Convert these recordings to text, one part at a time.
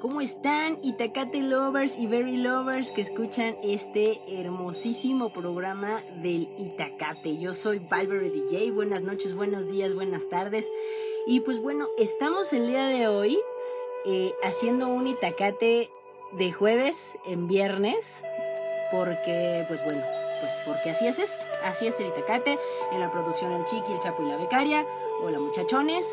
¿Cómo están Itacate Lovers y Very Lovers que escuchan este hermosísimo programa del Itacate? Yo soy Valverde DJ, buenas noches, buenos días, buenas tardes. Y pues bueno, estamos el día de hoy eh, haciendo un Itacate de jueves en viernes, porque pues bueno, pues porque así es así es el Itacate, en la producción El Chiqui, El Chapo y la Becaria, hola muchachones.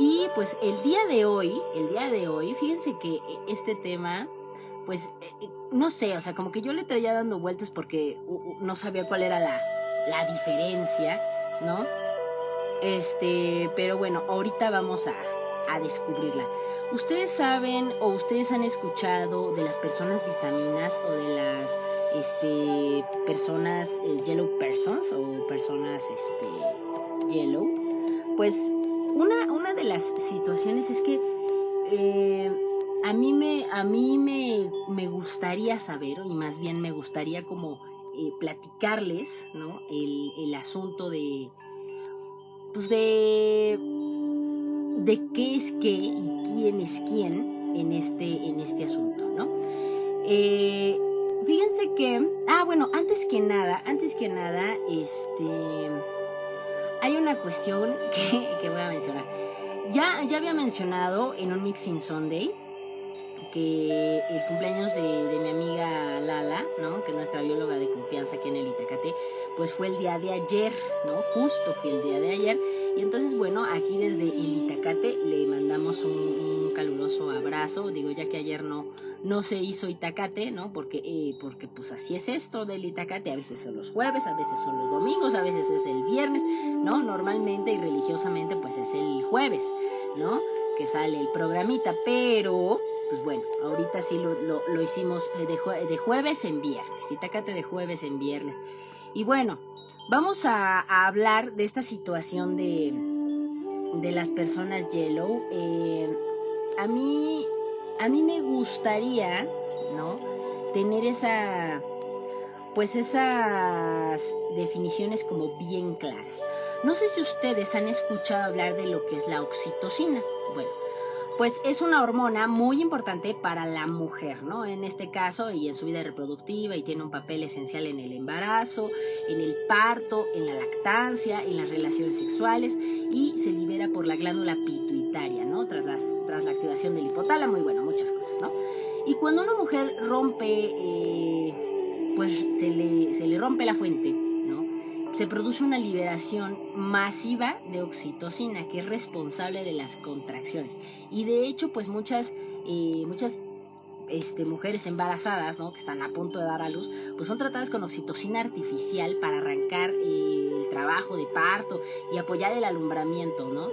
Y pues el día de hoy, el día de hoy, fíjense que este tema, pues eh, no sé, o sea, como que yo le traía dando vueltas porque no sabía cuál era la, la diferencia, ¿no? Este, pero bueno, ahorita vamos a, a descubrirla. ¿Ustedes saben o ustedes han escuchado de las personas vitaminas o de las este, personas eh, yellow persons o personas este, yellow? Pues una, una de las situaciones es que eh, a mí, me, a mí me, me, gustaría saber, y más bien me gustaría como eh, platicarles, ¿no? El, el, asunto de, pues de, de qué es qué y quién es quién en este, en este asunto, ¿no? Eh, fíjense que, ah, bueno, antes que nada, antes que nada, este hay una cuestión que, voy a mencionar. Ya, ya había mencionado en un Mixing Sunday que el cumpleaños de, mi amiga Lala, ¿no? Que es nuestra bióloga de confianza aquí en el Itacate, pues fue el día de ayer, ¿no? Justo fue el día de ayer. Y entonces, bueno, aquí desde el Itacate le mandamos un caluroso abrazo. Digo, ya que ayer no, no se hizo Itacate, ¿no? Porque, eh, porque pues así es esto del Itacate, a veces son los jueves, a veces son los domingos, a veces es el viernes, ¿no? Normalmente y religiosamente pues es el jueves, ¿no? Que sale el programita, pero, pues bueno, ahorita sí lo, lo, hicimos eh, de, de, jueves en viernes, Itacate de jueves en viernes. Y bueno, vamos a, hablar de esta situación de, de las personas yellow. Eh, a mí a mí me gustaría, ¿no? Tener esa, pues esas definiciones como bien claras. No sé si ustedes han escuchado hablar de lo que es la oxitocina. Bueno, pues es una hormona muy importante para la mujer, ¿no? En este caso y en su vida reproductiva y tiene un papel esencial en el embarazo, en el parto, en la lactancia, en las relaciones sexuales y se libera por la glándula pituitaria, ¿no? Tras, tras la activación del hipotálamo y bueno, muchas cosas, ¿no? Y cuando una mujer rompe, eh, pues se le, se le rompe la fuente. Se produce una liberación masiva de oxitocina que es responsable de las contracciones. Y de hecho, pues muchas, eh, muchas este, mujeres embarazadas, ¿no? Que están a punto de dar a luz, pues son tratadas con oxitocina artificial para arrancar eh, el trabajo de parto y apoyar el alumbramiento, ¿no?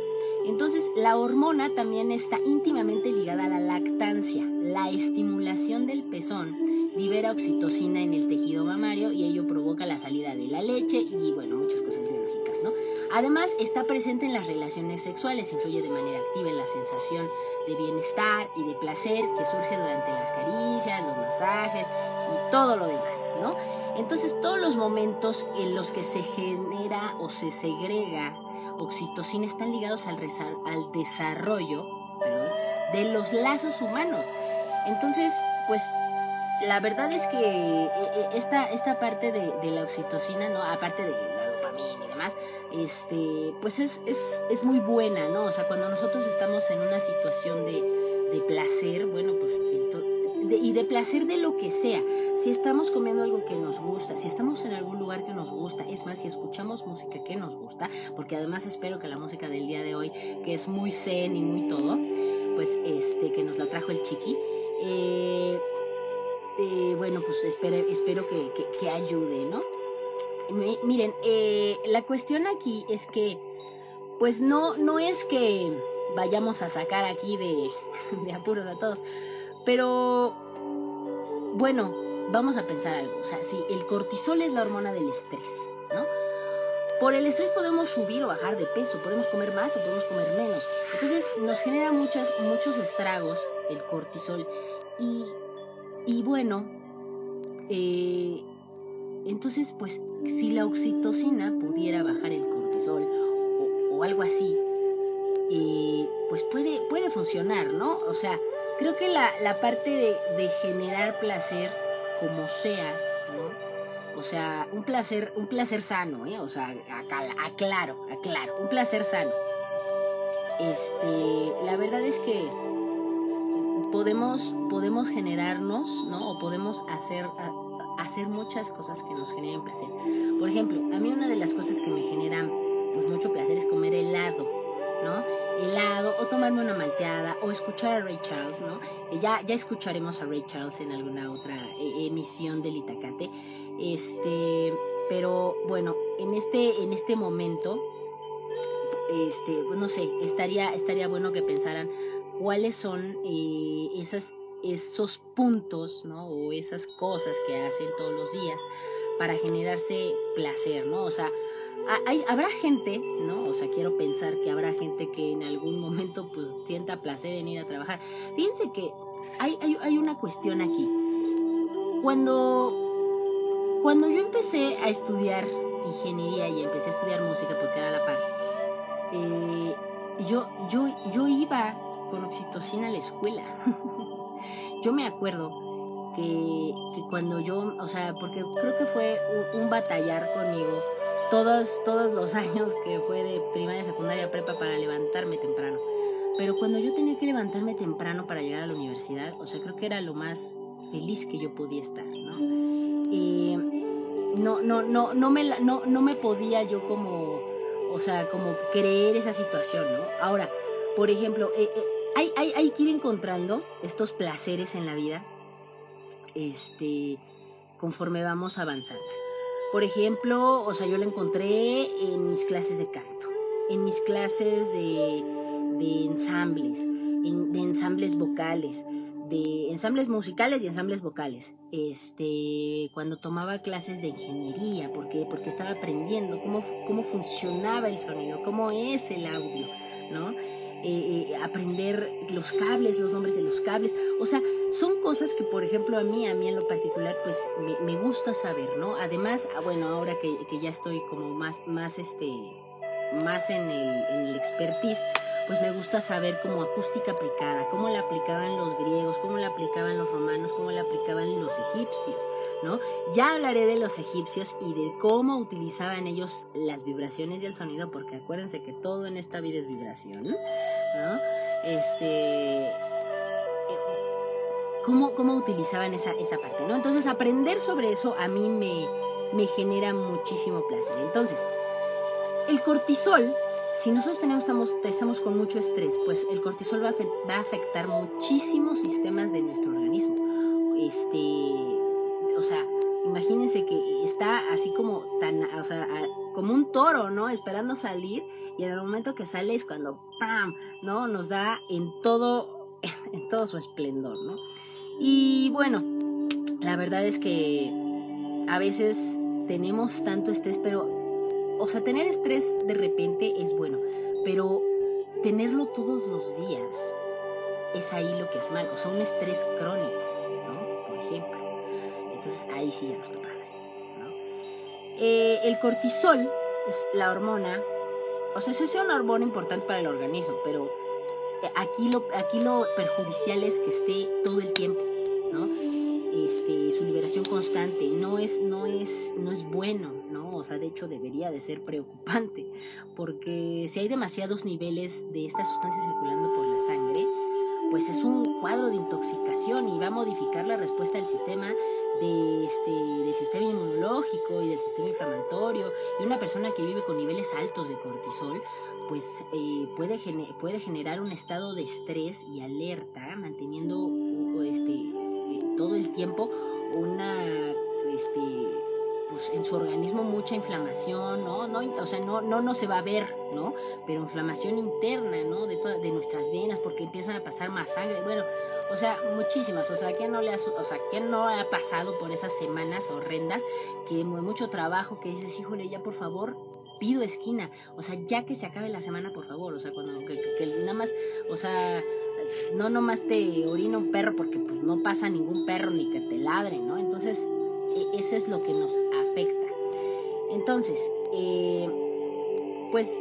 Entonces, la hormona también está íntimamente ligada a la lactancia. La estimulación del pezón libera oxitocina en el tejido mamario y ello provoca la salida de la leche y, bueno, muchas cosas biológicas, ¿no? Además, está presente en las relaciones sexuales, influye de manera activa en la sensación de bienestar y de placer que surge durante las caricias, los masajes y todo lo demás, ¿no? Entonces todos los momentos en los que se genera o se segrega oxitocina están ligados al, desarrollo de los lazos humanos. Entonces, pues la verdad es que eh, eh, esta, esta parte de, de la oxitocina, ¿no? Aparte de la dopamina y demás, este, pues es, es, es, muy buena, ¿no? O sea, cuando nosotros estamos en una situación de, de placer, bueno, pues, y de placer de lo que sea. Si estamos comiendo algo que nos gusta, si estamos en algún lugar que nos gusta, es más, si escuchamos música que nos gusta, porque además espero que la música del día de hoy, que es muy zen y muy todo, pues este, que nos la trajo el chiqui, eh, eh, bueno, pues espero, que, que ayude, ¿no? miren, eh, la cuestión aquí es que, pues no, no es que vayamos a sacar aquí de, de apuros a todos, pero bueno, vamos a pensar algo. O sea, si el cortisol es la hormona del estrés, ¿no? Por el estrés podemos subir o bajar de peso, podemos comer más o podemos comer menos. Entonces nos genera muchos estragos el cortisol. Y, y bueno, eh, entonces, pues, si la oxitocina pudiera bajar el cortisol o, algo así, eh, pues puede, puede funcionar, ¿no? O sea, creo que la, la parte de, de, generar placer, como sea, ¿no? O sea, un placer, un placer sano, ¿eh? O sea, aclaro, aclaro, un placer sano. Este, la verdad es que podemos, podemos generarnos, ¿no? O podemos hacer, hacer muchas cosas que nos generen placer. Por ejemplo, a mí una de las cosas que me generan pues, mucho placer es comer helado, ¿no? Helado o tomarme una malteada o escuchar a Ray Charles, ¿no? ya, ya escucharemos a Ray Charles en alguna otra eh, emisión del Itacate. Este, pero bueno, en este, en este momento, este, no sé, estaría, estaría bueno que pensaran cuáles son eh, esos puntos, ¿no? O esas cosas que hacen todos los días para generarse placer, ¿no? O sea, hay, habrá gente, ¿no? O sea, quiero pensar que habrá gente que en algún momento pues sienta placer en ir a trabajar. Fíjense que hay, hay, hay una cuestión aquí. Cuando, cuando yo empecé a estudiar ingeniería y empecé a estudiar música porque era la par, eh, yo, yo, yo iba con oxitocina a la escuela. yo me acuerdo que, cuando yo, o sea, porque creo que fue un, batallar conmigo todos, todos los años que fue de primaria, secundaria, prepa para levantarme temprano. Pero cuando yo tenía que levantarme temprano para llegar a la universidad, o sea, creo que era lo más feliz que yo podía estar, ¿no? no, no, no, no me, no, no me podía yo como, o sea, como creer esa situación, ¿no? Ahora, por ejemplo, eh, eh, hay, hay, hay que ir encontrando estos placeres en la vida este, conforme vamos avanzando. Por ejemplo, o sea, yo lo encontré en mis clases de canto, en mis clases de, de ensambles, de ensambles vocales, de ensambles musicales y ensambles vocales. Este, cuando tomaba clases de ingeniería, porque porque estaba aprendiendo cómo, cómo funcionaba el sonido, cómo es el audio, ¿no? Eh, eh, aprender los cables, los nombres de los cables. O sea, son cosas que, por ejemplo, a mí, a mí en lo particular, pues me, gusta saber, ¿no? Además, ah, bueno, ahora que, ya estoy como más, más, este, más en el, en el expertise, pues me gusta saber cómo acústica aplicada, cómo la aplicaban los griegos, cómo la aplicaban los romanos, cómo la aplicaban los egipcios, ¿no? Ya hablaré de los egipcios y de cómo utilizaban ellos las vibraciones y el sonido, porque acuérdense que todo en esta vida es vibración, ¿no? Este... Cómo, cómo utilizaban esa, esa parte, ¿no? Entonces aprender sobre eso a mí me, me genera muchísimo placer. Entonces, el cortisol si nosotros tenemos, estamos, estamos con mucho estrés, pues el cortisol va a, va a afectar muchísimos sistemas de nuestro organismo. Este, o sea, imagínense que está así como tan, o sea, como un toro, ¿no? Esperando salir y en el momento que sale es cuando ¡pam! ¿no? Nos da en todo, en todo su esplendor, ¿no? Y bueno, la verdad es que a veces tenemos tanto estrés, pero o sea, tener estrés de repente es bueno, pero tenerlo todos los días es ahí lo que es mal. O sea, un estrés crónico, ¿no? Por ejemplo. Entonces ahí sí ya no está padre, ¿no? Eh, el cortisol es la hormona, o sea, eso es una hormona importante para el organismo, pero aquí lo, aquí lo perjudicial es que esté todo el tiempo, ¿no? Este, su liberación constante no es, no es, no es bueno, ¿no? O sea, de hecho debería de ser preocupante, porque si hay demasiados niveles de esta sustancia circulando por la sangre, pues es un cuadro de intoxicación y va a modificar la respuesta del sistema de este, del sistema inmunológico y del sistema inflamatorio y una persona que vive con niveles altos de cortisol pues eh, puede, puede generar un estado de estrés y alerta manteniendo este, todo el tiempo una, este, pues en su organismo mucha inflamación, ¿no? no o sea, no, no, no se va a ver, ¿no? Pero inflamación interna, ¿no? De, de nuestras venas porque empiezan a pasar más sangre. Bueno, o sea, muchísimas. O sea, ¿quién no, le ha, o sea, ¿quién no ha pasado por esas semanas horrendas que mucho trabajo que dices, híjole, ya por favor, pido esquina. O sea, ya que se acabe la semana, por favor. O sea, cuando que nada más, o sea, no nomás te orina un perro porque pues no pasa ningún perro ni que te ladre, ¿no? Entonces, e, eso es lo que nos afecta. Entonces, eh, pues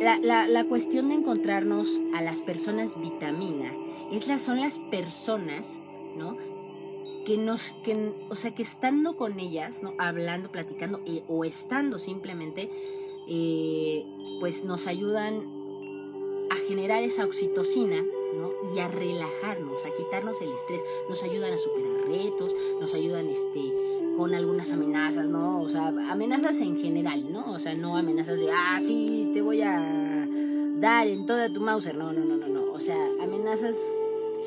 la, la, la, cuestión de encontrarnos a las personas vitamina es son las personas, ¿no? Que nos, que, o sea, que estando con ellas, ¿no? Hablando, platicando eh, o estando simplemente, eh, pues nos ayudan a generar esa oxitocina, Y a relajarnos, a quitarnos el estrés, nos ayudan a superar retos, nos ayudan, este, con algunas amenazas, ¿no? O sea, amenazas en general, ¿no? O sea, no amenazas de, ah, sí, te voy a dar en toda tu Mauser. No, no, no, no, no. O sea, amenazas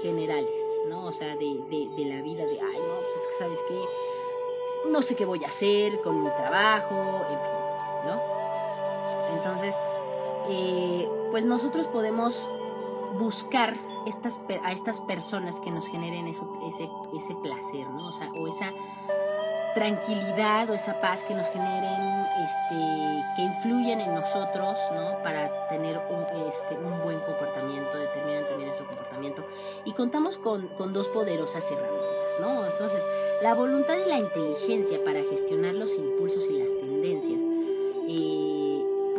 generales, ¿no? O sea, de, de, la vida, de, ay, no, pues es que, ¿sabes qué? No sé qué voy a hacer con mi trabajo, en fin, ¿no? Entonces, eh, pues nosotros podemos buscar estas, a estas personas que nos generen ese, ese placer, ¿no? O esa tranquilidad o esa paz que nos generen, este, que influyen en nosotros, ¿no? Para tener un, este, un buen comportamiento, determinan también nuestro comportamiento. Y contamos con, con dos poderosas herramientas, ¿no? Entonces, la voluntad y la inteligencia para gestionar los impulsos y las tendencias,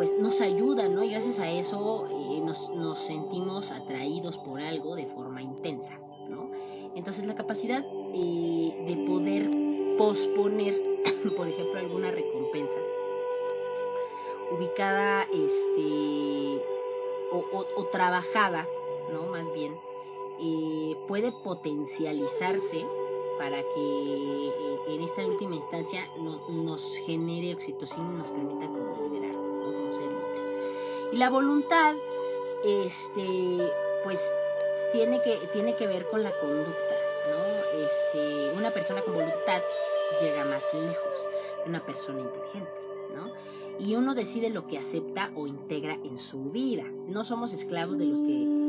pues nos ayudan, ¿no? Y gracias a eso eh, nos, nos sentimos atraídos por algo de forma intensa, ¿no? Entonces, la capacidad eh, de poder posponer, por ejemplo, alguna recompensa ubicada este o, trabajada, ¿no? Más bien, eh, puede potencializarse para que en esta última instancia nos genere oxitocina y nos permita como ¿no? Y la voluntad, este, pues tiene que, tiene que ver con la conducta, ¿no? Este, una persona con voluntad llega más lejos una persona inteligente, ¿no? Y uno decide lo que acepta o integra en su vida. No somos esclavos de los que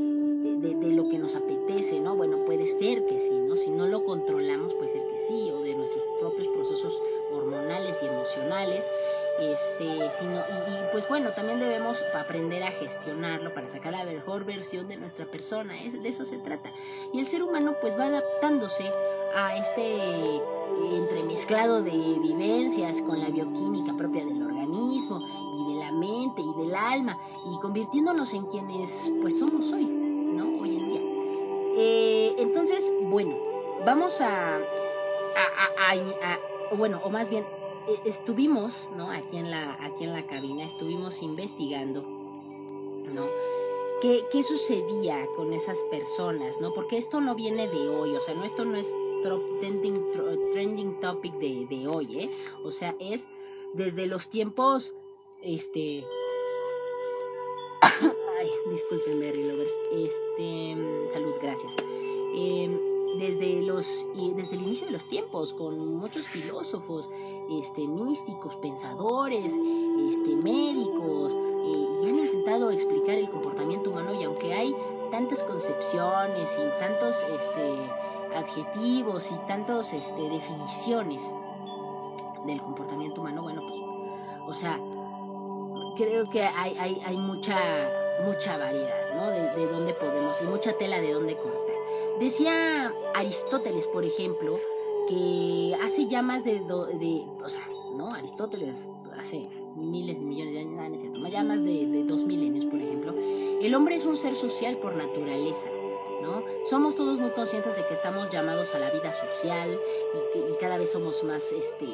de, lo que nos apetece, ¿no? Bueno, puede ser que sí, ¿no? Si no lo controlamos, puede ser que sí, o de nuestros propios procesos hormonales y emocionales. Este, sino, y, pues bueno, también debemos aprender a gestionarlo para sacar la mejor versión de nuestra persona, es, de eso se trata. Y el ser humano pues va adaptándose a este entremezclado de vivencias con la bioquímica propia del organismo y de la mente y del alma y convirtiéndonos en quienes pues somos hoy, ¿no? Hoy en día. Eh, entonces, bueno, vamos a, a, bueno, o más bien, eh, estuvimos, ¿no? Aquí en la, aquí en la cabina, estuvimos investigando, ¿no? ¿Qué, ¿Qué sucedía con esas personas, no? Porque esto no viene de hoy, o sea, no, esto no es trending, trending topic de, de hoy, ¿eh? O sea, es desde los tiempos, este... Ay, disculpen, Berry Lovers. Este, salud, gracias. Em, desde los desde el inicio de los tiempos con muchos filósofos este místicos pensadores este médicos eh, y han intentado explicar el comportamiento humano y aunque hay tantas concepciones y tantos este adjetivos y tantos este, definiciones del comportamiento humano, bueno, pues, o sea, creo que hay, hay, hay mucha, mucha variedad, ¿no? De, de, dónde podemos, y mucha tela de dónde cortar. Decía Aristóteles, por ejemplo, que hace ya más de, de o sea, ¿no? Aristóteles hace miles de millones de años, no, ya más de, dos milenios, por ejemplo, el hombre es un ser social por naturaleza somos todos muy conscientes de que estamos llamados a la vida social y, cada vez somos más, este,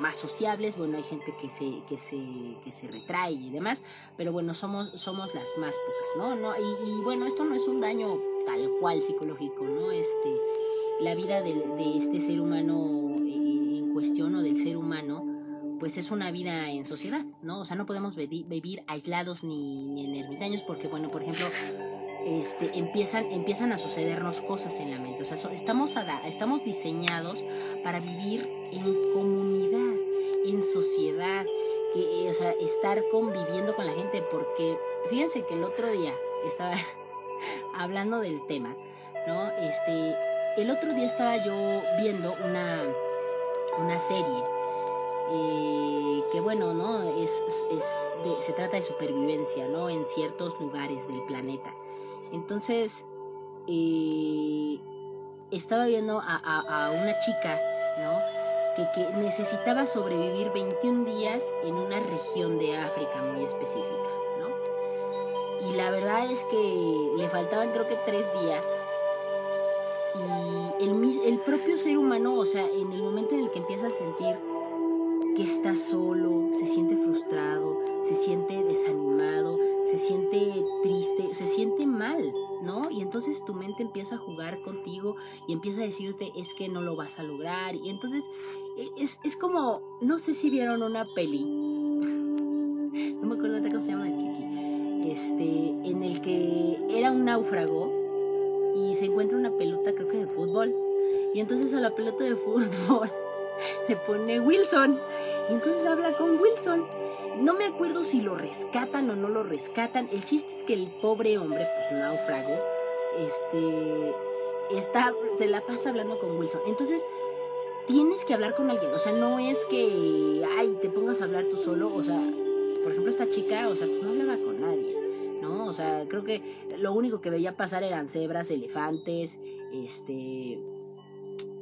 más sociables. Bueno, hay gente que se, que se, que se retrae y demás, pero bueno, somos, somos las más pocas, ¿no? y, bueno, esto no es un daño tal cual psicológico, ¿no? Este, la vida de, este ser humano en cuestión o del ser humano pues es una vida en sociedad, ¿no? O sea, no podemos vivir aislados ni, ni en ermitaños porque, bueno, por ejemplo, este, empiezan, empiezan a sucedernos cosas en la mente. O sea, estamos, estamos diseñados para vivir en comunidad, en sociedad, que, o sea, estar conviviendo con la gente, porque fíjense que el otro día estaba hablando del tema, ¿no? Este, el otro día estaba yo viendo una, una serie eh, que bueno, ¿no? Es, se trata de supervivencia, ¿no? En ciertos lugares del planeta. Entonces, eh, estaba viendo a, una chica, ¿no? Que, necesitaba sobrevivir 21 días en una región de África muy específica. La verdad es que le faltaban creo que tres días. Y el, el propio ser humano, o sea, en el momento en el que empieza a sentir que está solo, se siente frustrado, se siente desanimado, se siente triste, se siente mal, ¿no? Y entonces tu mente empieza a jugar contigo y empieza a decirte es que no lo vas a lograr. Y entonces e, es, es como, no sé si vieron una peli, no me acuerdo de cómo se llama chiqui, este, en el que era un náufrago y se encuentra una pelota, creo que de fútbol. Y entonces a la pelota de fútbol le pone Wilson. Y entonces habla con Wilson. No me acuerdo si lo rescatan o no lo rescatan. El chiste es que el pobre hombre, pues náufrago, este, está, se la pasa hablando con Wilson. Entonces, tienes que hablar con alguien. O sea, no es que, ay, te pongas a hablar tú solo. O sea, por ejemplo, esta chica, o sea, no hablaba con nadie. O sea, creo que lo único que veía pasar eran cebras, elefantes, este,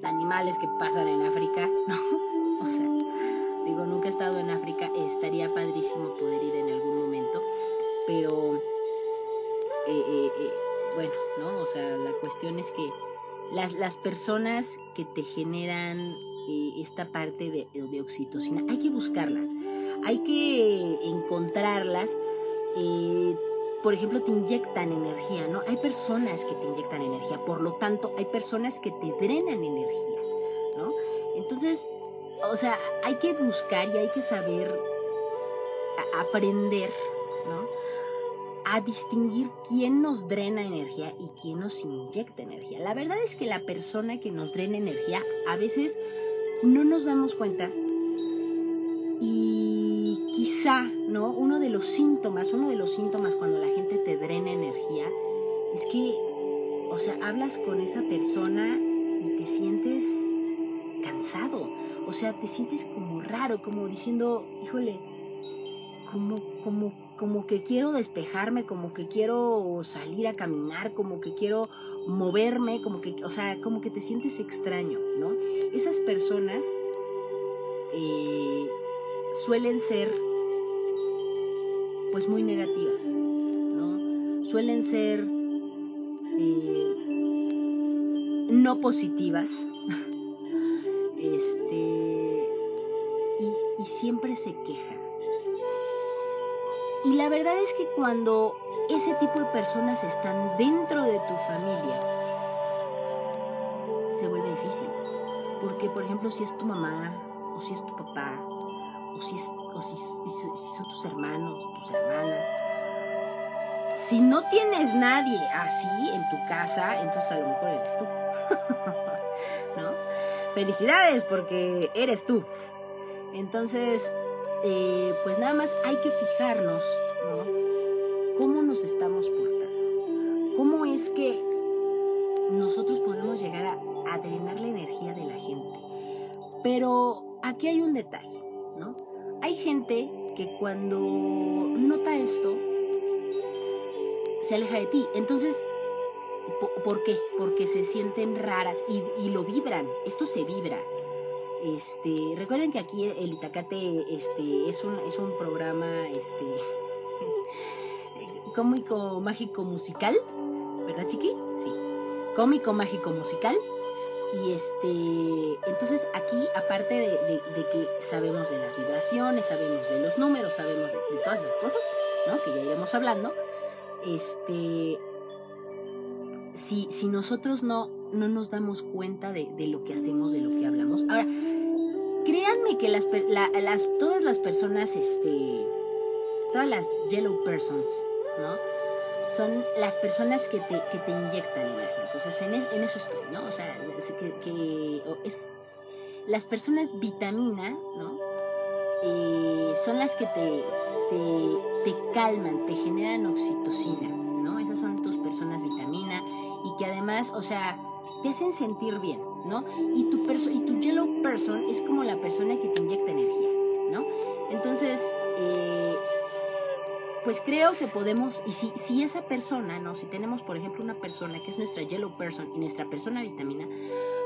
animales que pasan en África, ¿no? O sea, digo, nunca he estado en África, estaría padrísimo poder ir en algún momento, pero, eh, eh, eh, bueno, ¿no? O sea, la cuestión es que las, las personas que te generan esta parte de, de, oxitocina, hay que buscarlas, hay que encontrarlas. Por ejemplo, te inyectan energía, ¿no? Hay personas que te inyectan energía, por lo tanto, hay personas que te drenan energía, ¿no? Entonces, o sea, hay que buscar y hay que saber aprender, ¿no? A distinguir quién nos drena energía y quién nos inyecta energía. La verdad es que la persona que nos drena energía a veces no nos damos cuenta y quizá, ¿no? Uno de los síntomas, uno de los síntomas cuando la gente te drena energía es que, o sea, hablas con esta persona y te sientes cansado o sea, te sientes como raro, como diciendo, híjole, como, como, como que quiero despejarme, como que quiero salir a caminar, como que quiero moverme, como que, o sea, como que te sientes extraño, ¿no? Esas personas eh, suelen ser, pues, muy negativas, ¿no? Suelen ser eh, no positivas. este, y, siempre se quejan. Y la verdad es que cuando ese tipo de personas están dentro de tu familia, se vuelve difícil. Porque, por ejemplo, si es tu mamá, o si es tu papá, o si, o si, son tus hermanos, tus hermanas, si no tienes nadie así en tu casa, entonces a lo mejor eres tú. ¿No? Felicidades porque eres tú. Entonces, eh, pues nada más hay que fijarnos, ¿no? ¿Cómo nos estamos portando? ¿Cómo es que nosotros podemos llegar a drenar la energía de la gente? Pero aquí hay un detalle, ¿no? Hay gente que cuando nota esto, se aleja de ti. Entonces, ¿por qué? Porque se sienten raras y, lo vibran. Esto se vibra. Este, recuerden que aquí el Itacate este, es, un, es un programa este, cómico, mágico, musical, ¿verdad, Chiqui? Sí. Cómico, mágico, musical. Y este, entonces aquí, aparte de, que sabemos de las vibraciones, sabemos de los números, sabemos de, todas esas cosas, ¿no? Que ya iremos hablando, este, si, si nosotros no, no nos damos cuenta de, de, lo que hacemos, de lo que hablamos. Ahora, créanme que las, las, todas las personas, este, todas las yellow persons, ¿no? Son las personas que te, que te inyectan energía. Entonces, en, en, eso estoy, ¿no? O sea, que, es, las personas vitamina, ¿no? Eh, son las que te, te, te calman, te generan oxitocina, ¿no? Esas son tus personas vitamina y que además, o sea, te hacen sentir bien, ¿no? Y tu, y tu yellow person es como la persona que te inyecta energía, pues creo que podemos, y si, si esa persona, ¿no? Si tenemos, por ejemplo, una persona que es nuestra yellow person y nuestra persona vitamina,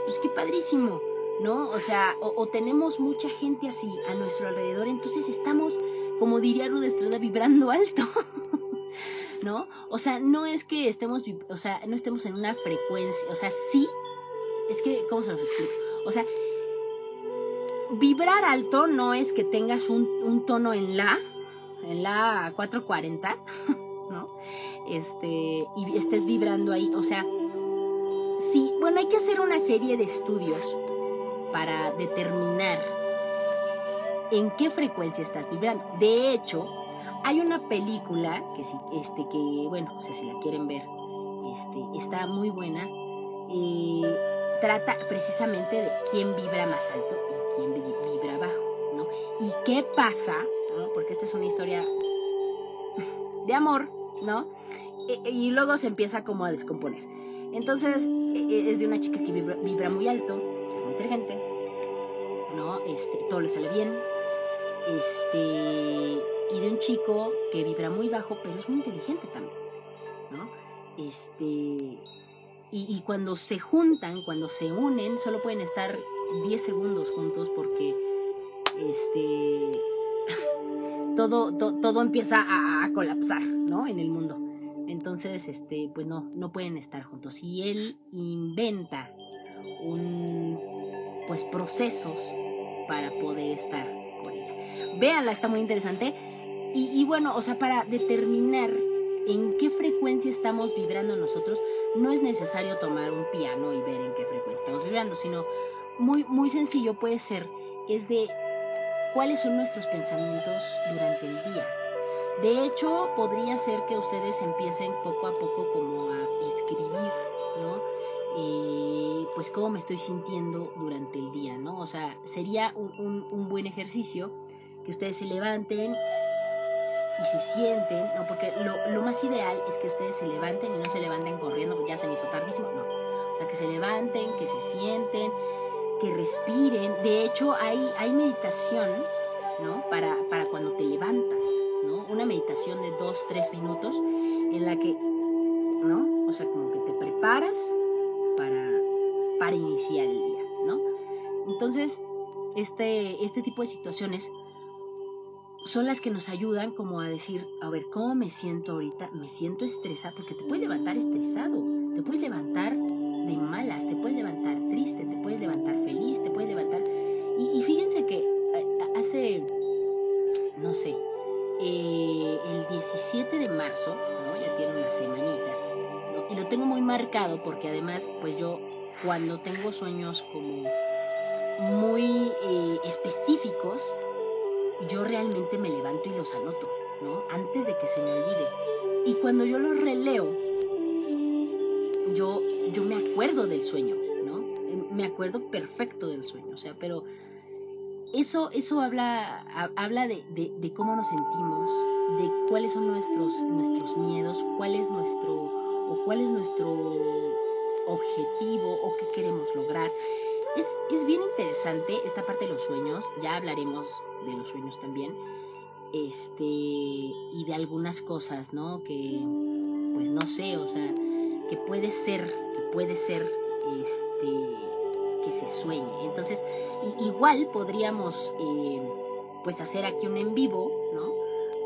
pues qué padrísimo, ¿no? O sea, o, tenemos mucha gente así a nuestro alrededor, entonces estamos, como diría Rude Estrada, vibrando alto. ¿no? O sea, no es que estemos, o sea, no estemos en una frecuencia, o sea, sí, es que, ¿cómo se los explico? O sea, vibrar alto no es que tengas un tono en la, en la 440, ¿no? Este, y estés vibrando ahí, o sea, sí, bueno, hay que hacer una serie de estudios para determinar en qué frecuencia estás vibrando. De hecho, hay una película que este que bueno, no sé si la quieren ver, este está muy buena. y trata precisamente de quién vibra más alto y quién vibra bajo, ¿no? Y qué pasa. Porque esta es una historia de amor, ¿no? E, e, y, luego se empieza como a descomponer. Entonces, e, es de una chica que vibra, muy alto, es muy inteligente, ¿no? Este, todo le sale bien. Este, y de un chico que vibra muy bajo, pero es muy inteligente también, ¿no? Este, y, cuando se juntan, cuando se unen, solo pueden estar 10 segundos juntos porque este, todo, todo empieza a, colapsar, ¿no? En el mundo. Entonces, este, pues no, no pueden estar juntos. Y él inventa un, pues, procesos para poder estar con ella. Véanla, está muy interesante. Y, bueno, o sea, para determinar en qué frecuencia estamos vibrando nosotros, no es necesario tomar un piano y ver en qué frecuencia estamos vibrando, sino muy, muy sencillo puede ser, es de cuáles son nuestros pensamientos durante el día. De hecho, podría ser que ustedes empiecen poco a poco como a escribir, ¿no? Eh, pues cómo me estoy sintiendo durante el día, ¿no? O sea, sería un, un buen ejercicio que ustedes se levanten y se sienten, ¿no? Porque lo, más ideal es que ustedes se levanten y no se levanten corriendo, ya se me hizo tardísimo, no. O sea, que se levanten, que se sienten, que respiren. De hecho, hay, hay meditación, ¿no? Para, para cuando te levantas, ¿no? Una meditación de dos, tres minutos en la que, ¿no? O sea, como que te preparas para, para iniciar el día, ¿no? Entonces, este, este tipo de situaciones son las que nos ayudan como a decir, a ver, ¿cómo me siento ahorita? Me siento estresada, porque te puedes levantar estresado, te puedes levantar de malas, te puedes levantar triste, te puedes levantar feliz, te puedes levantar... Y, fíjense que hace, no sé, eh, el 17 de marzo, ¿no? ya tiene unas semanitas, y lo tengo muy marcado porque además, pues yo cuando tengo sueños como muy eh, específicos, yo realmente me levanto y los anoto, ¿no? Antes de que se me olvide. Y cuando yo los releo, yo, yo me acuerdo del sueño, ¿no? Me acuerdo perfecto del sueño, o sea, pero eso, eso habla, habla de, de, cómo nos sentimos, de cuáles son nuestros, nuestros miedos, cuál es nuestro, o cuál es nuestro objetivo o qué queremos lograr. Es, es bien interesante esta parte de los sueños, ya hablaremos de los sueños también, este, y de algunas cosas, ¿no? Que, pues no sé, o sea, que puede ser, que puede ser, este, que se sueñe. Entonces, igual podríamos, eh, pues hacer aquí un en vivo, ¿no?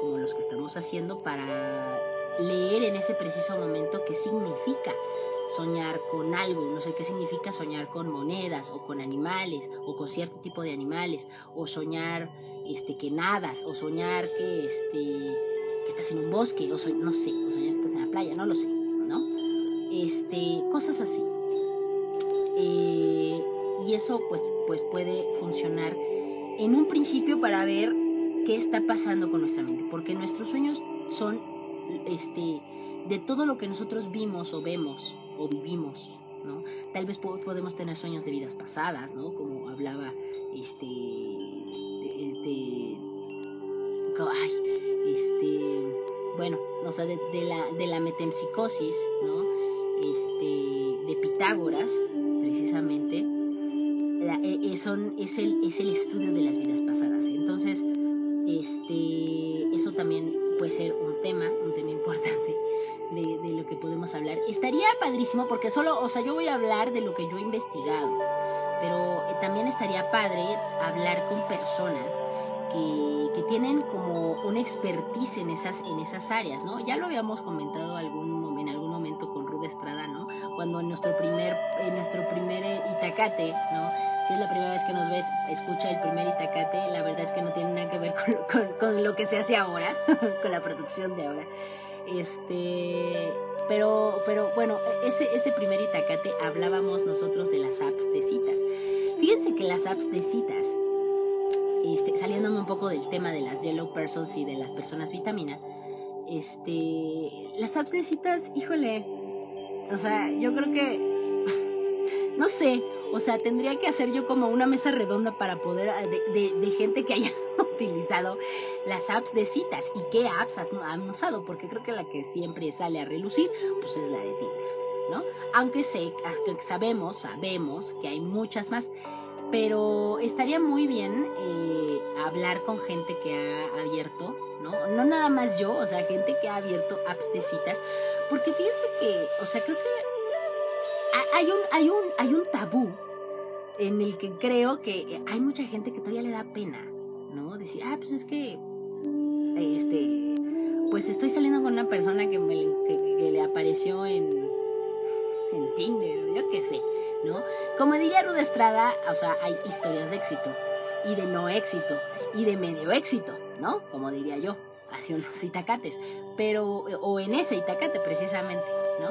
Como los que estamos haciendo para leer en ese preciso momento qué significa soñar con algo, no sé qué significa soñar con monedas o con animales o con cierto tipo de animales o soñar este que nadas o soñar que este que estás en un bosque o no sé, o soñar que estás en la playa, no lo sé. Este, cosas así. Eh, y eso pues, pues puede funcionar en un principio para ver qué está pasando con nuestra mente, porque nuestros sueños son este de todo lo que nosotros vimos o vemos o vivimos, ¿no? Tal vez podemos tener sueños de vidas pasadas, ¿no? Como hablaba este de, este bueno, o sea, de, la, de la metempsicosis, ¿no? Este, de Pitágoras, precisamente, e, e, son, es, el, es el estudio de las vidas pasadas. Entonces, este, eso también puede ser un tema, un tema importante de, lo que podemos hablar. Estaría padrísimo porque solo, o sea, yo voy a hablar de lo que yo he investigado, pero también estaría padre hablar con personas que, que, tienen como una expertise en esas, en esas áreas, ¿no? Ya lo habíamos comentado algún, en algún momento con. Cuando en nuestro primer, en nuestro primer Itacate, ¿no? Si es la primera vez que nos ves, escucha el primer Itacate, la verdad es que no tiene nada que ver con, con, con lo que se hace ahora, con la producción de ahora. Este, pero, pero bueno, ese, ese primer Itacate hablábamos nosotros de las apps de citas. Fíjense que las apps de citas este, saliéndome un poco del tema de las yellow persons y de las personas vitamina, este, las apps de citas, híjole, o sea, yo creo que, no sé, o sea, tendría que hacer yo como una mesa redonda para poder, de, de, gente que haya utilizado las apps de citas y qué apps han usado, porque creo que la que siempre sale a relucir, pues es la de Tinder, ¿no? Aunque sé, sabemos, sabemos que hay muchas más pero estaría muy bien eh, hablar con gente que ha abierto, ¿no? No nada más yo, o sea, gente que ha abierto apps de citas, porque fíjense que, o sea, creo que hay un, hay un, hay un tabú en el que creo que hay mucha gente que todavía le da pena, ¿no? Decir, ah, pues es que, este, pues estoy saliendo con una persona que, me, que, le apareció en, Tinder, yo qué sé. ¿no? Como diría Ruda Estrada, o sea, hay historias de éxito y de no éxito y de medio éxito, ¿no? Como diría yo, hace unos itacates, pero, o en ese itacate precisamente, ¿no?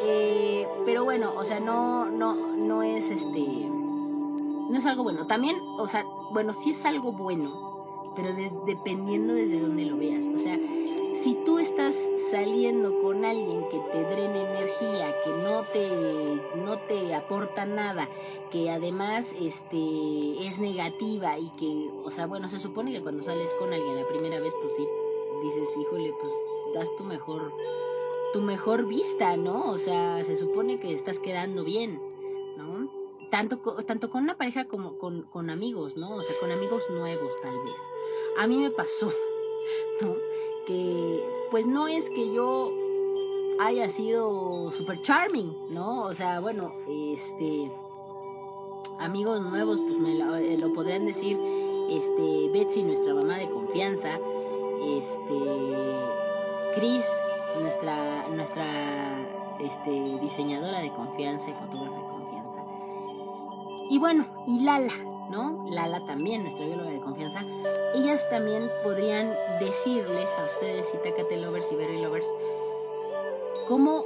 Eh, pero bueno, o sea, no, no, no es este, no es algo bueno. También, o sea, bueno, sí es algo bueno, pero dependiendo desde dónde lo veas. O sea, si tú estás saliendo con alguien que te drene energía, que no te, no te aporta nada, que además este, es negativa y que, o sea, bueno, se supone que cuando sales con alguien la primera vez, pues sí, dices, híjole, pues das tu mejor, tu mejor vista, ¿no? O sea, se supone que estás quedando bien, ¿no? Tanto, tanto con una pareja como con, amigos, ¿no? O sea, con amigos nuevos tal vez. A mí me pasó, ¿no? que pues no es que yo haya sido super charming, ¿no? O sea, bueno, este amigos nuevos pues me lo, eh, podrían decir este Betsy, nuestra mamá de confianza, este Chris, nuestra nuestra este diseñadora de confianza y fotógrafa de confianza. Y bueno, y Lala, ¿no? Lala también, nuestra bióloga de confianza, ellas también podrían decirles a ustedes, Itacate Lovers y Berry Lovers, cómo,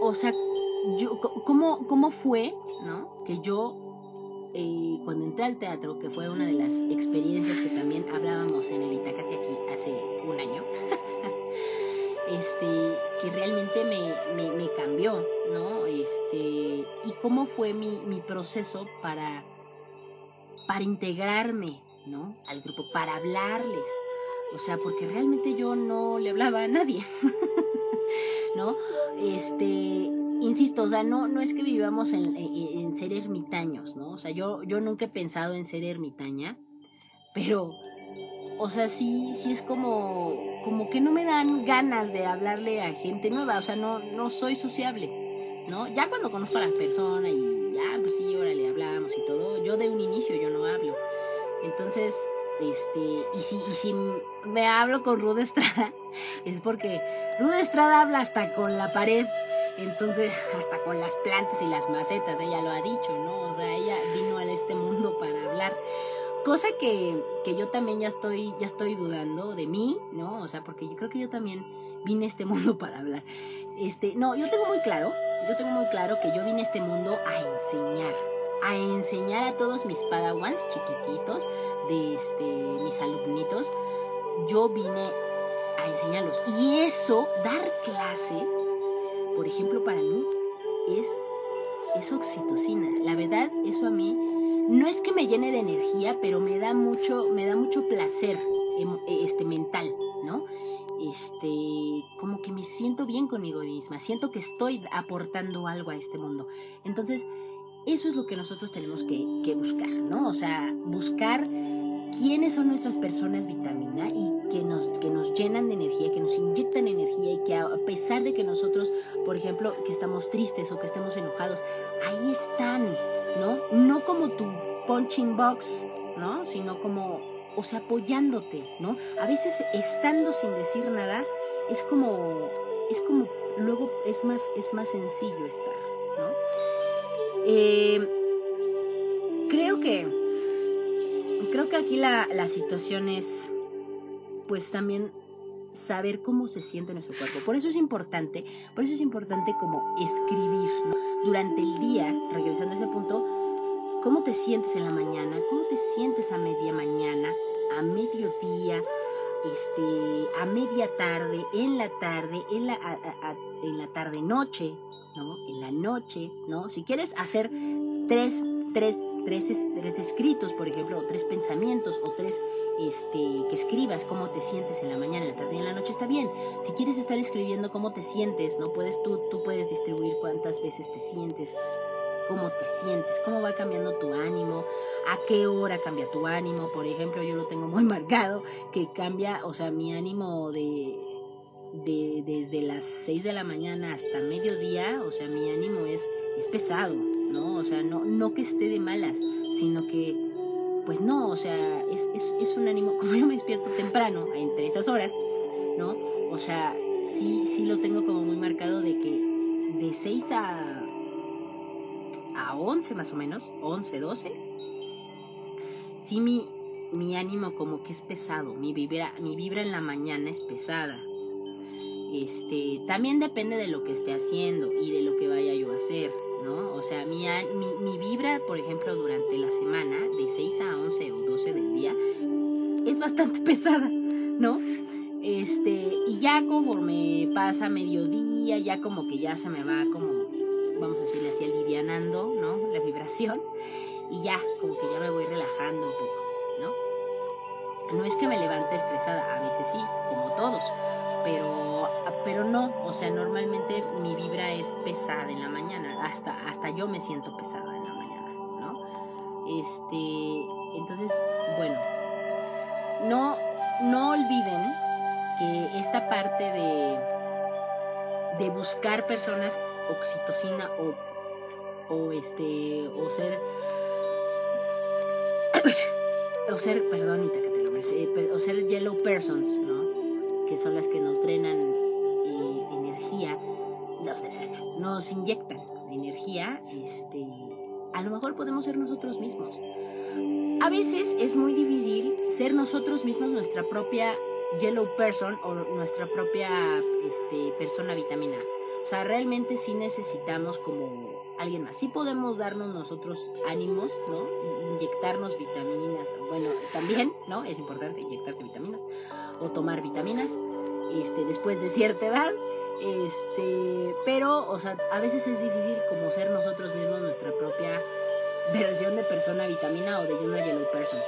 o sea, yo, cómo, cómo fue, ¿no? Que yo, eh, cuando entré al teatro, que fue una de las experiencias que también hablábamos en el Itacate aquí hace un año, este, que realmente me, me, cambió, ¿no? Este, y cómo fue mi, mi proceso para para integrarme, ¿no? Al grupo, para hablarles. O sea, porque realmente yo no le hablaba a nadie, ¿no? Este, insisto, o sea, no, no es que vivamos en, ser ermitaños, ¿no? O sea, yo, yo nunca he pensado en ser ermitaña, pero, o sea, sí, sí es como, como que no me dan ganas de hablarle a gente nueva, o sea, no, no soy sociable, ¿no? Ya cuando conozco a la persona y ah, pues sí, órale, hablamos y todo. Yo de un inicio yo no hablo. Entonces, este, y si, y si me hablo con Ruda Estrada, es porque Ruda Estrada habla hasta con la pared. Entonces, hasta con las plantas y las macetas, ella lo ha dicho, ¿no? O sea, ella vino a este mundo para hablar. Cosa que, que yo también ya estoy, ya estoy dudando de mí, ¿no? O sea, porque yo creo que yo también vine a este mundo para hablar. Este, no, yo tengo muy claro yo tengo muy claro que yo vine a este mundo a enseñar, a enseñar a todos mis padawans chiquititos, de este, mis alumnitos, yo vine a enseñarlos. Y eso, dar clase, por ejemplo, para mí es, es oxitocina. La verdad, eso a mí no es que me llene de energía, pero me da mucho, me da mucho placer em, este, mental, ¿no? este, como que me siento bien conmigo misma, siento que estoy aportando algo a este mundo. Entonces, eso es lo que nosotros tenemos que, buscar, ¿no? O sea, buscar quiénes son nuestras personas vitamina y que nos, que nos llenan de energía, que nos inyectan energía y que a pesar de que nosotros, por ejemplo, que estamos tristes o que estemos enojados, ahí están, ¿no? No como tu punching box, ¿no? Sino como o sea, apoyándote, ¿no? A veces estando sin decir nada es como, es como, luego es más, es más sencillo estar, ¿no? Eh, creo que, creo que aquí la, la situación es, pues también saber cómo se siente nuestro cuerpo. Por eso es importante, por eso es importante como escribir, ¿no? Durante el día, regresando a ese punto, cómo te sientes en la mañana, cómo te sientes a media mañana, a mediodía, este, a media tarde, en la tarde, en la, en la tarde noche, ¿no? En la noche, ¿no? Si quieres hacer tres, tres, tres, tres escritos, por ejemplo, o tres pensamientos, o tres este, que escribas cómo te sientes en la mañana, en la tarde y en la noche, está bien. Si quieres estar escribiendo cómo te sientes, no puedes tú, tú puedes distribuir cuántas veces te sientes, cómo te sientes, cómo va cambiando tu ánimo, a qué hora cambia tu ánimo. Por ejemplo, yo lo tengo muy marcado, que cambia, o sea, mi ánimo de, de desde las 6 de la mañana hasta mediodía, o sea, mi ánimo es, es pesado, ¿no? O sea, no, no que esté de malas, sino que pues no, o sea, es, es, un ánimo, como yo me despierto temprano, entre esas horas, ¿no? O sea, sí, sí lo tengo como muy marcado de que de 6 a, a 11 más o menos, 11, 12, sí mi, mi ánimo como que es pesado, mi vibra, mi vibra en la mañana es pesada. Este, también depende de lo que esté haciendo y de lo que vaya yo a hacer. ¿No? O sea, mi, mi, vibra, por ejemplo, durante la semana, de 6 a 11 o 12 del día, es bastante pesada, ¿no? Este, y ya conforme pasa mediodía, ya como que ya se me va como, vamos a decirle así, alivianando, ¿no? La vibración, y ya, como que ya me voy relajando un poco, ¿no? No es que me levante estresada, a veces sí, como todos, pero pero no, o sea, normalmente mi vibra es pesada en la mañana, hasta, hasta yo me siento pesada en la mañana, ¿no? Este, entonces, bueno, no, no olviden que esta parte de, de buscar personas oxitocina o, o este, o ser, o ser, perdón, eh, o ser yellow persons, ¿no? Que son las que nos drenan nos inyectan energía, este, a lo mejor podemos ser nosotros mismos. A veces es muy difícil ser nosotros mismos nuestra propia yellow person o nuestra propia este, persona vitamina. O sea, realmente sí necesitamos como alguien más. Sí podemos darnos nosotros ánimos, ¿no? Inyectarnos vitaminas. Bueno, también, ¿no? Es importante inyectarse vitaminas o tomar vitaminas este, después de cierta edad. Este, pero, o sea, a veces es difícil como ser nosotros mismos nuestra propia versión de persona vitamina o de una yellow person.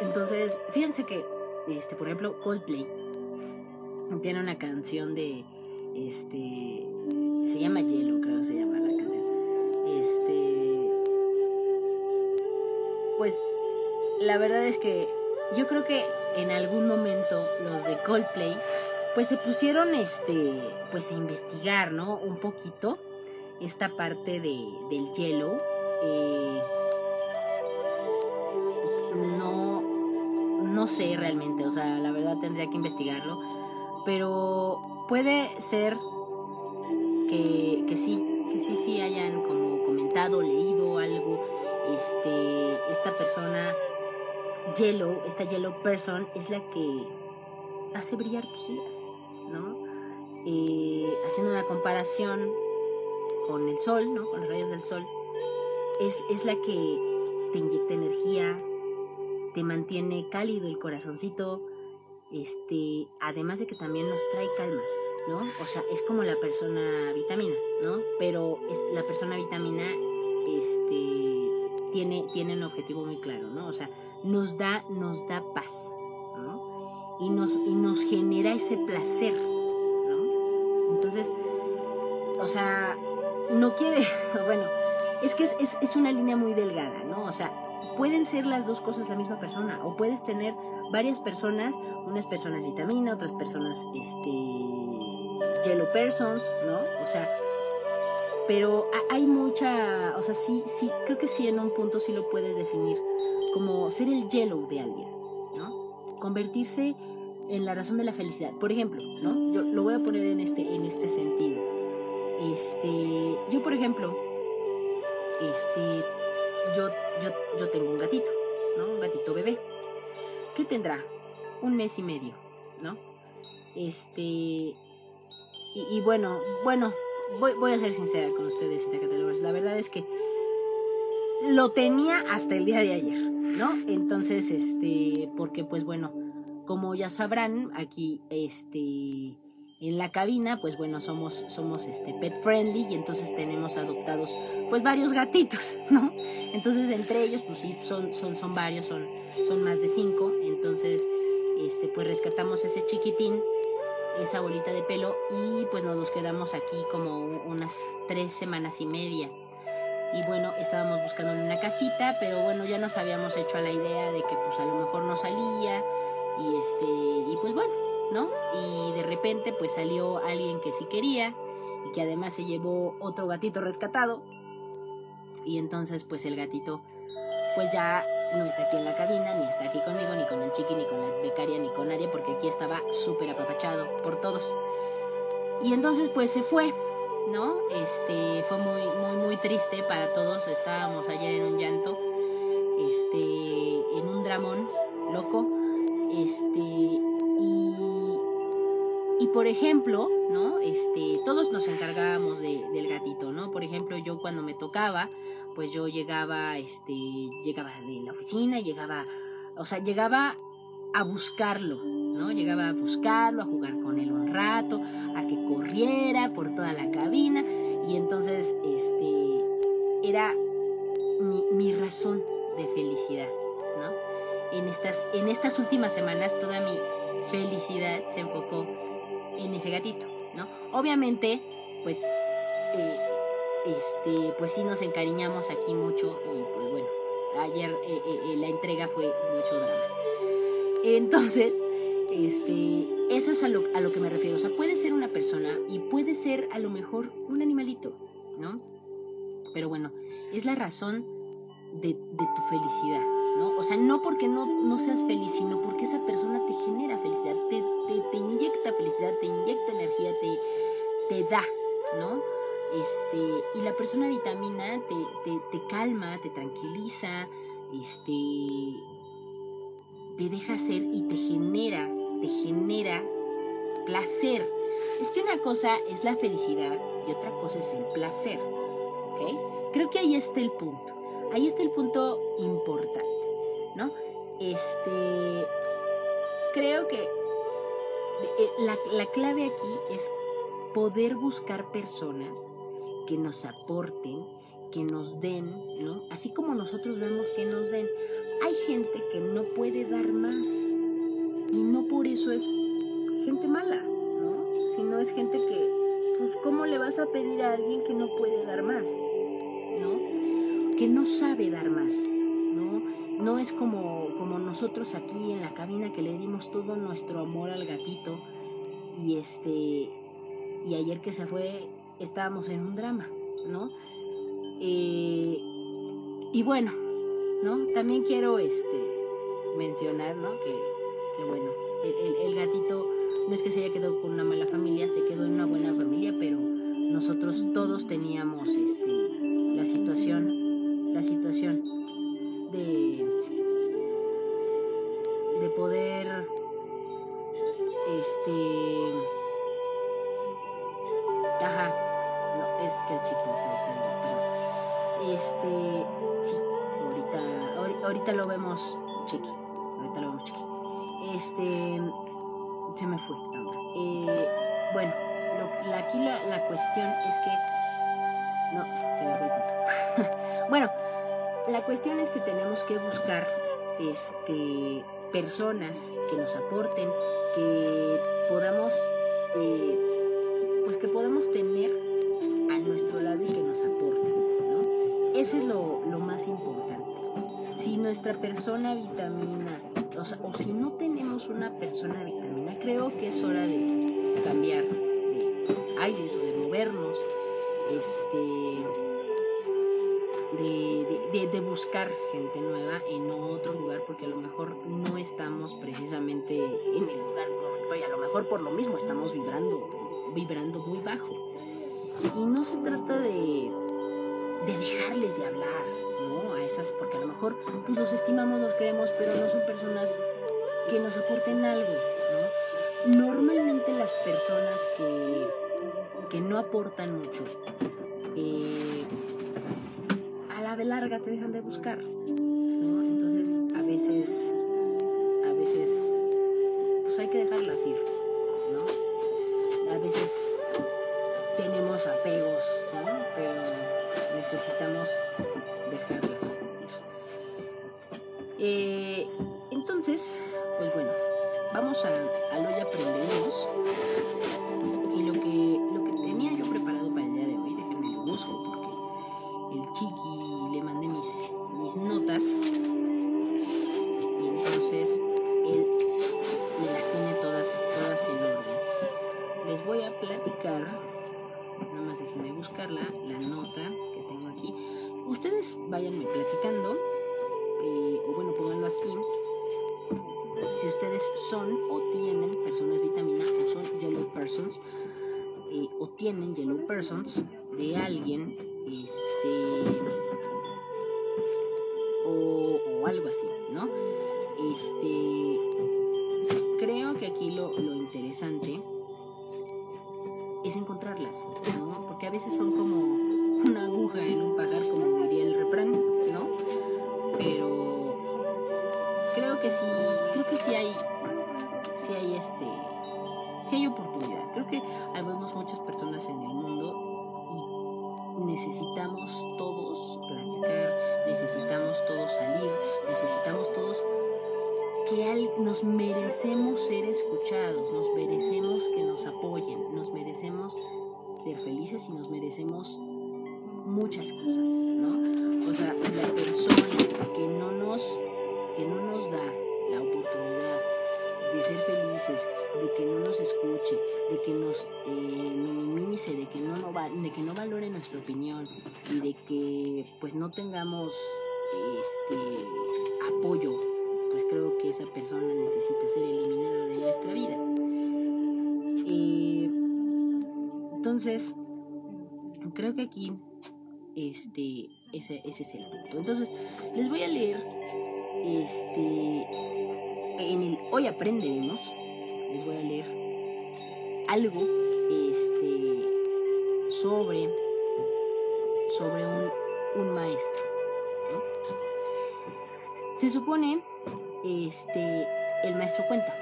Entonces, fíjense que, este, por ejemplo, Coldplay tiene una canción de, este, se llama Yellow, creo que se llama la canción. Este, pues, la verdad es que yo creo que en algún momento los de Coldplay pues se pusieron este, pues a investigar, ¿no? Un poquito esta parte de, del hielo. Eh, no, no sé realmente, o sea, la verdad tendría que investigarlo, pero puede ser que, que sí, que sí, sí hayan como comentado, leído algo, este, esta persona Yellow, esta Yellow Person es la que hace brillar tus ¿no? Eh, haciendo una comparación con el sol, ¿no? Con los rayos del sol, es, es la que te inyecta energía, te mantiene cálido el corazoncito, este, además de que también nos trae calma, ¿no? O sea, es como la persona vitamina, ¿no? Pero la persona vitamina, este, tiene, tiene un objetivo muy claro, ¿no? O sea, nos da, nos da paz, y nos, y nos genera ese placer, ¿no? Entonces, o sea, no quiere, bueno, es que es, es, es una línea muy delgada, ¿no? O sea, pueden ser las dos cosas la misma persona, o puedes tener varias personas, unas personas vitamina, otras personas, este, yellow persons, ¿no? O sea, pero hay mucha, o sea, sí, sí, creo que sí en un punto sí lo puedes definir como ser el yellow de alguien, convertirse en la razón de la felicidad. Por ejemplo, ¿no? Yo lo voy a poner en este, en este sentido. Este, yo por ejemplo, este, yo, yo, yo tengo un gatito, ¿no? Un gatito bebé. ¿Qué tendrá? Un mes y medio, ¿no? Este, y, bueno, bueno, voy, voy, a ser sincera con ustedes, La verdad es que lo tenía hasta el día de ayer, ¿no? Entonces, este, porque pues bueno, como ya sabrán, aquí, este, en la cabina, pues bueno, somos, somos este pet friendly y entonces tenemos adoptados pues varios gatitos, ¿no? Entonces entre ellos, pues sí, son, son, son varios, son, son más de cinco. Entonces, este, pues rescatamos ese chiquitín, esa bolita de pelo, y pues nos los quedamos aquí como unas tres semanas y media. Y bueno, estábamos buscando una casita, pero bueno, ya nos habíamos hecho a la idea de que pues a lo mejor no salía. Y este, y pues bueno, ¿no? Y de repente pues salió alguien que sí quería y que además se llevó otro gatito rescatado. Y entonces pues el gatito pues ya no está aquí en la cabina, ni está aquí conmigo, ni con el chiqui, ni con la becaria, ni con nadie, porque aquí estaba súper apapachado por todos. Y entonces pues se fue, ¿no? Este fue muy, muy, muy triste para todos. Estábamos ayer en un llanto, este, en un dramón loco, este, y, por ejemplo, ¿no? Este, todos nos encargábamos del gatito, ¿no? Por ejemplo, yo cuando me tocaba, pues yo llegaba, este, llegaba de la oficina, llegaba, o sea, llegaba a buscarlo, ¿no? Llegaba a buscarlo, a jugar con él un rato, a que por toda la cabina y entonces, este, era mi, razón de felicidad, ¿no? en estas, en estas últimas semanas toda mi felicidad se enfocó en ese gatito, ¿no? Obviamente, pues, eh, este, pues sí nos encariñamos aquí mucho y pues bueno, ayer eh, eh, la entrega fue mucho drama. Entonces, este, eso es a lo, a lo que me refiero. O sea, puede ser una persona y puede ser a lo mejor un animalito, ¿no? Pero bueno, es la razón de, tu felicidad. ¿no? O sea, no porque no, seas feliz, sino porque esa persona te genera felicidad, te, te, inyecta felicidad, te inyecta energía, te, te da, ¿no? Este, y la persona vitamina te, te, calma, te tranquiliza, este, te deja ser y te genera, te genera placer. Es que una cosa es la felicidad y otra cosa es el placer, ¿ok? Creo que ahí está el punto. Ahí está el punto importante. ¿no? Este, creo que eh, la, clave aquí es poder buscar personas que nos aporten, que nos den, ¿no? Así como nosotros vemos que nos den. Hay gente que no puede dar más y no por eso es gente mala. Sino es gente que, pues, ¿cómo le vas a pedir a alguien que no puede dar más? ¿No? Que no sabe dar más. No es como, como nosotros aquí en la cabina que le dimos todo nuestro amor al gatito y este y ayer que se fue estábamos en un drama, ¿no? Eh, y bueno, ¿no? También quiero este mencionar, ¿no? Que, no es que se haya quedado con una mala familia, se quedó en una buena familia, pero nosotros todos teníamos este, la situación, la situación de, de poder este ajá no es que el chico me está diciendo este sí ahorita ahorita lo vemos chiqui ahorita lo vemos chiqui este se me fue eh, bueno lo, aquí la, la cuestión es que no se me fue el bueno la cuestión es que tenemos que buscar este, personas que nos aporten, que podamos, eh, pues que podamos tener a nuestro lado y que nos aporten, ¿no? Ese es lo, más importante. Si nuestra persona vitamina, o, o si no tenemos una persona creo que es hora de cambiar de aires o de movernos, este, de de, buscar gente nueva en otro lugar porque a lo mejor no estamos precisamente en el lugar correcto y a lo mejor por lo mismo estamos vibrando, vibrando muy bajo. Y no se trata de, de dejarles de hablar, ¿no? A esas, porque a lo mejor pues, los estimamos, los queremos, pero no son personas que nos aporten algo. Normalmente las personas que, que no aportan mucho, eh, de larga te dejan de buscar. Vamos a, a lo ya aprendemos. Y lo que persons de alguien, ser felices, de que no nos escuche, de que nos eh, minimice, de que no, no de que no valore nuestra opinión y de que pues no tengamos este apoyo, pues creo que esa persona necesita ser eliminada de nuestra vida. Eh, entonces, creo que aquí este ese, ese es el punto. Entonces, les voy a leer este en el hoy aprenderemos les voy a leer algo este, sobre, sobre un, maestro. Se supone, este, el maestro cuenta,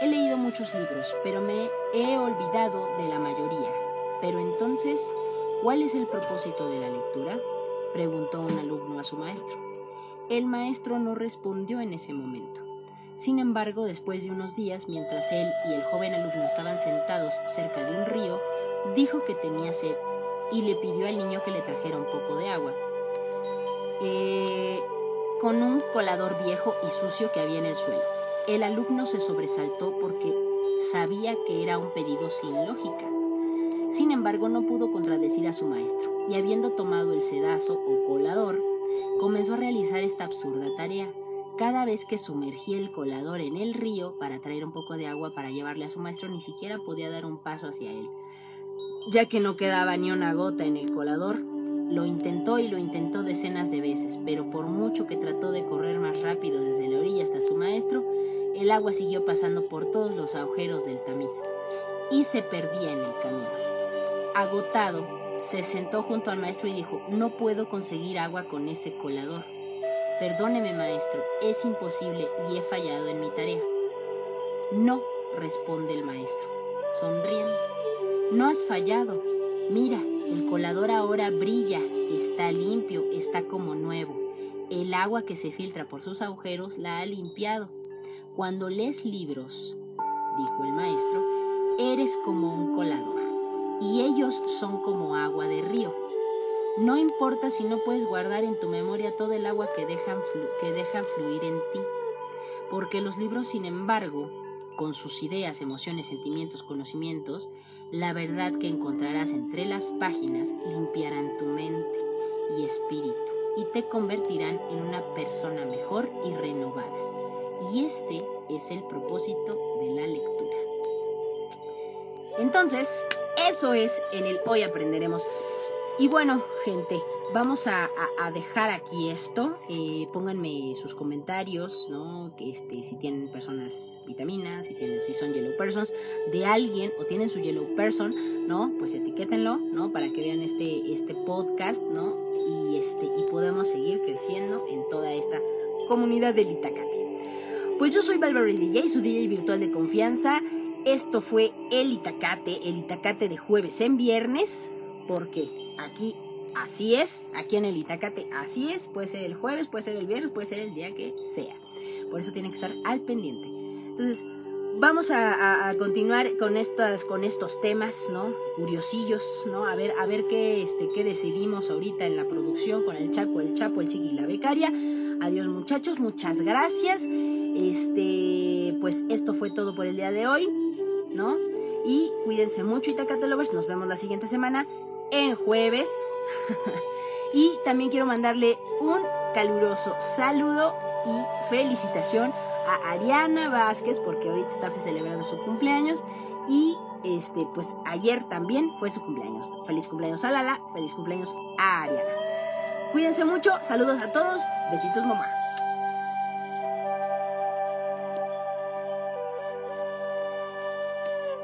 he leído muchos libros, pero me he olvidado de la mayoría. Pero entonces, ¿cuál es el propósito de la lectura? preguntó un alumno a su maestro. El maestro no respondió en ese momento. Sin embargo, después de unos días, mientras él y el joven alumno estaban sentados cerca de un río, dijo que tenía sed y le pidió al niño que le trajera un poco de agua. Eh, con un colador viejo y sucio que había en el suelo. El alumno se sobresaltó porque sabía que era un pedido sin lógica. Sin embargo, no pudo contradecir a su maestro, y habiendo tomado el sedazo o colador, comenzó a realizar esta absurda tarea. Cada vez que sumergía el colador en el río para traer un poco de agua para llevarle a su maestro, ni siquiera podía dar un paso hacia él, ya que no quedaba ni una gota en el colador. Lo intentó y lo intentó decenas de veces, pero por mucho que trató de correr más rápido desde la orilla hasta su maestro, el agua siguió pasando por todos los agujeros del tamiz y se perdía en el camino. Agotado, se sentó junto al maestro y dijo, no puedo conseguir agua con ese colador. Perdóneme, maestro, es imposible y he fallado en mi tarea. No, responde el maestro, sonriendo. No has fallado. Mira, el colador ahora brilla, está limpio, está como nuevo. El agua que se filtra por sus agujeros la ha limpiado. Cuando lees libros, dijo el maestro, eres como un colador, y ellos son como agua de río no importa si no puedes guardar en tu memoria todo el agua que dejan, que fluir en ti, porque los libros, sin embargo, con sus ideas, emociones, sentimientos, conocimientos, la verdad que encontrarás entre las páginas limpiarán tu mente y espíritu. y te convertirán en una persona mejor y renovada. Y este es el propósito de la lectura. Entonces, eso es en el hoy aprenderemos. Y bueno, gente, vamos a, dejar aquí esto. Eh, pónganme sus comentarios, ¿no? Que este, si tienen personas vitaminas, si tienen, si son yellow persons, de alguien o tienen su yellow person, ¿no? Pues etiquétenlo, ¿no? Para que vean este, este podcast, ¿no? Y este, y podemos seguir creciendo en toda esta comunidad del Itacate. Pues yo soy Valverde DJ, su DJ virtual de confianza. Esto fue el Itacate, el Itacate de jueves en viernes, porque aquí así es, aquí en el Itacate así es, puede ser el jueves, puede ser el viernes, puede ser el día que sea. Por eso tiene que estar al pendiente. Entonces, vamos a, continuar con estas, con estos temas, ¿no? Curiosillos, ¿no? A ver, a ver qué, este, qué decidimos ahorita en la producción con el Chaco, el Chapo, el Chiqui y la becaria. Adiós muchachos, muchas gracias. Este, pues esto fue todo por el día de hoy, ¿no? Y cuídense mucho, Itacate Lovers. Nos vemos la siguiente semana en jueves. y también quiero mandarle un caluroso saludo y felicitación a Ariana Vázquez porque ahorita está celebrando su cumpleaños y este pues ayer también fue su cumpleaños. Feliz cumpleaños a Lala, feliz cumpleaños a Ariana. Cuídense mucho, saludos a todos, besitos mamá.